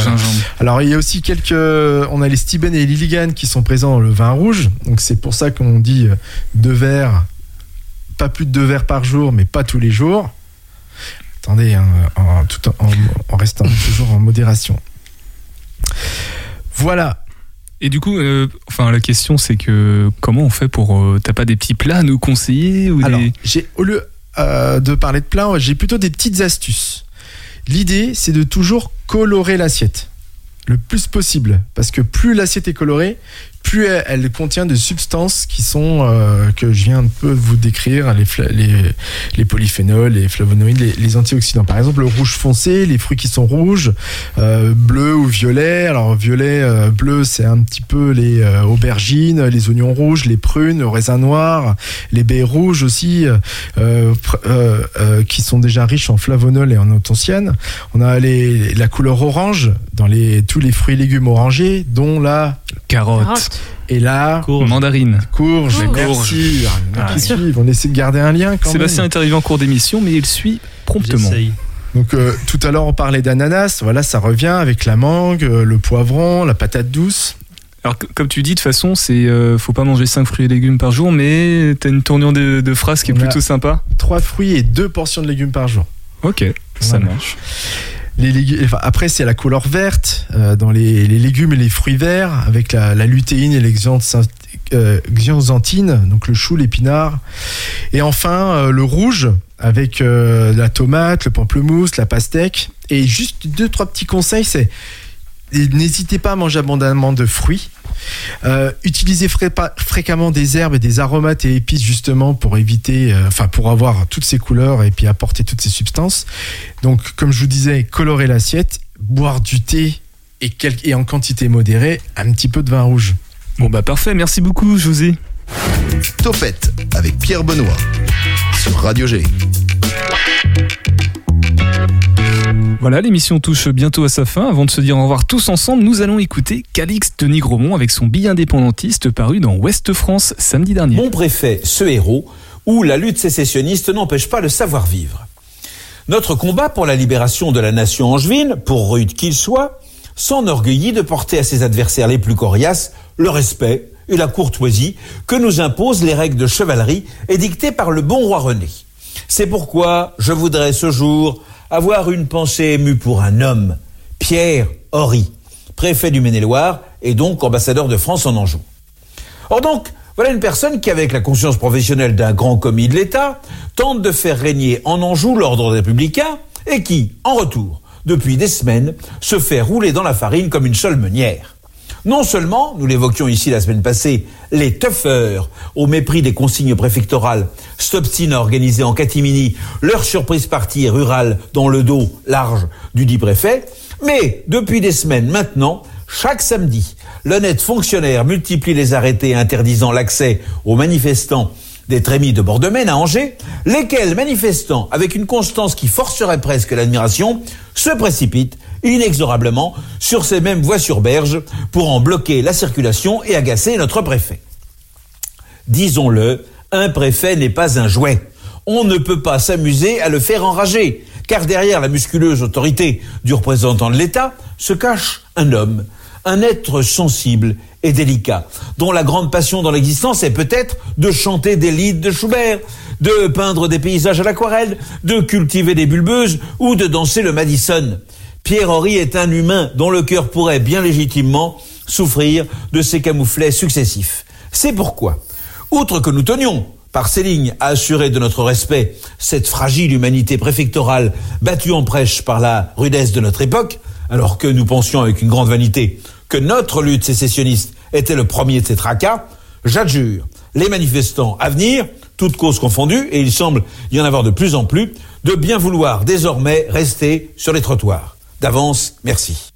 Alors il y a aussi quelques, on a les stibènes et les liliganes qui sont présents dans le vin rouge. Donc c'est pour ça qu'on dit euh, deux verres, pas plus de deux verres par jour, mais pas tous les jours. Attendez, hein, en, tout en restant toujours en modération. Voilà. Et du coup, euh, enfin, la question c'est que comment on fait pour. Euh, t'as pas des petits plats à nous conseiller ou Alors, j'ai, au lieu euh, de parler de plats, j'ai plutôt des petites astuces. L'idée, c'est de toujours colorer l'assiette le plus possible. Parce que plus l'assiette est colorée, plus elle, contient de substances qui sont, euh, que je viens un peu vous décrire, les, les, les polyphénols, les flavonoïdes, les, antioxydants. Par exemple, le rouge foncé, les fruits qui sont rouges, euh, bleu ou violet. Alors, violet, euh, bleu, c'est un petit peu les euh, aubergines, les oignons rouges, les prunes, le raisin noir, les baies rouges aussi, qui sont déjà riches en flavonols et en anthocyanes. On a les, la couleur orange dans les, tous les fruits et légumes orangés, dont la carotte. Et là, courge. mandarine. Courge, merci. Ah, on essaie de garder un lien quand Sébastien est arrivé en cours d'émission, mais il suit promptement. Donc euh, tout à l'heure on parlait d'ananas, voilà ça revient avec la mangue, euh, le poivron, la patate douce. Alors comme tu dis de toute façon c'est euh, faut pas manger 5 fruits et légumes par jour mais tu as une tournure de, de phrases qui est plutôt sympa. 3 fruits et 2 portions de légumes par jour. Ok, ça marche. Les après, c'est la couleur verte euh, dans les, légumes et les fruits verts, avec la, lutéine et l'exanthine, euh, donc le chou, l'épinard. Et enfin, euh, le rouge, avec la tomate, le pamplemousse, la pastèque. Et juste deux, trois petits conseils, c'est n'hésitez pas à manger abondamment de fruits. Euh, utilisez fréquemment des herbes et des aromates et épices justement pour éviter, euh, enfin pour avoir toutes ces couleurs et puis apporter toutes ces substances. Donc comme je vous disais, colorer l'assiette, boire du thé et, et en quantité modérée, un petit peu de vin rouge. Bon bah parfait, merci beaucoup José. Topette avec Pierre Benoît sur Radio G. Voilà, l'émission touche bientôt à sa fin. Avant de se dire au revoir tous ensemble, nous allons écouter Calixte de Nigromont avec son billet indépendantiste paru dans Ouest France samedi dernier. Mon préfet, ce héros, où la lutte sécessionniste n'empêche pas le savoir-vivre. Notre combat pour la libération de la nation angevine, pour rude qu'il soit, s'enorgueillit de porter à ses adversaires les plus coriaces le respect et la courtoisie que nous imposent les règles de chevalerie édictées par le bon roi René. C'est pourquoi je voudrais ce jour avoir une pensée émue pour un homme, Pierre Horry, préfet du Maine-et-Loire et donc ambassadeur de France en Anjou. Or donc, voilà une personne qui, avec la conscience professionnelle d'un grand commis de l'État, tente de faire régner en Anjou l'ordre républicain et qui, en retour, depuis des semaines, se fait rouler dans la farine comme une seule meunière. Non seulement, nous l'évoquions ici la semaine passée, les tuffeurs, au mépris des consignes préfectorales, s'obstinent à organiser en catimini leur surprise partie rurale dans le dos large du dit préfet, mais depuis des semaines maintenant, chaque samedi, l'honnête fonctionnaire multiplie les arrêtés interdisant l'accès aux manifestants des trémies de Bordemaine à Angers, lesquels manifestants, avec une constance qui forcerait presque l'admiration, se précipitent inexorablement sur ces mêmes voies sur berge pour en bloquer la circulation et agacer notre préfet. Disons-le, un préfet n'est pas un jouet. On ne peut pas s'amuser à le faire enrager, car derrière la musculeuse autorité du représentant de l'État se cache un homme, un être sensible et délicat, dont la grande passion dans l'existence est peut-être de chanter des lieds de Schubert, de peindre des paysages à l'aquarelle, de cultiver des bulbeuses ou de danser le Madison. Pierre Henry est un humain dont le cœur pourrait bien légitimement souffrir de ces camouflets successifs. C'est pourquoi, outre que nous tenions par ces lignes à assurer de notre respect cette fragile humanité préfectorale battue en prêche par la rudesse de notre époque, alors que nous pensions avec une grande vanité que notre lutte sécessionniste était le premier de ces tracas, j'adjure les manifestants à venir, toutes causes confondues, et il semble y en avoir de plus en plus, de bien vouloir désormais rester sur les trottoirs. D'avance, merci.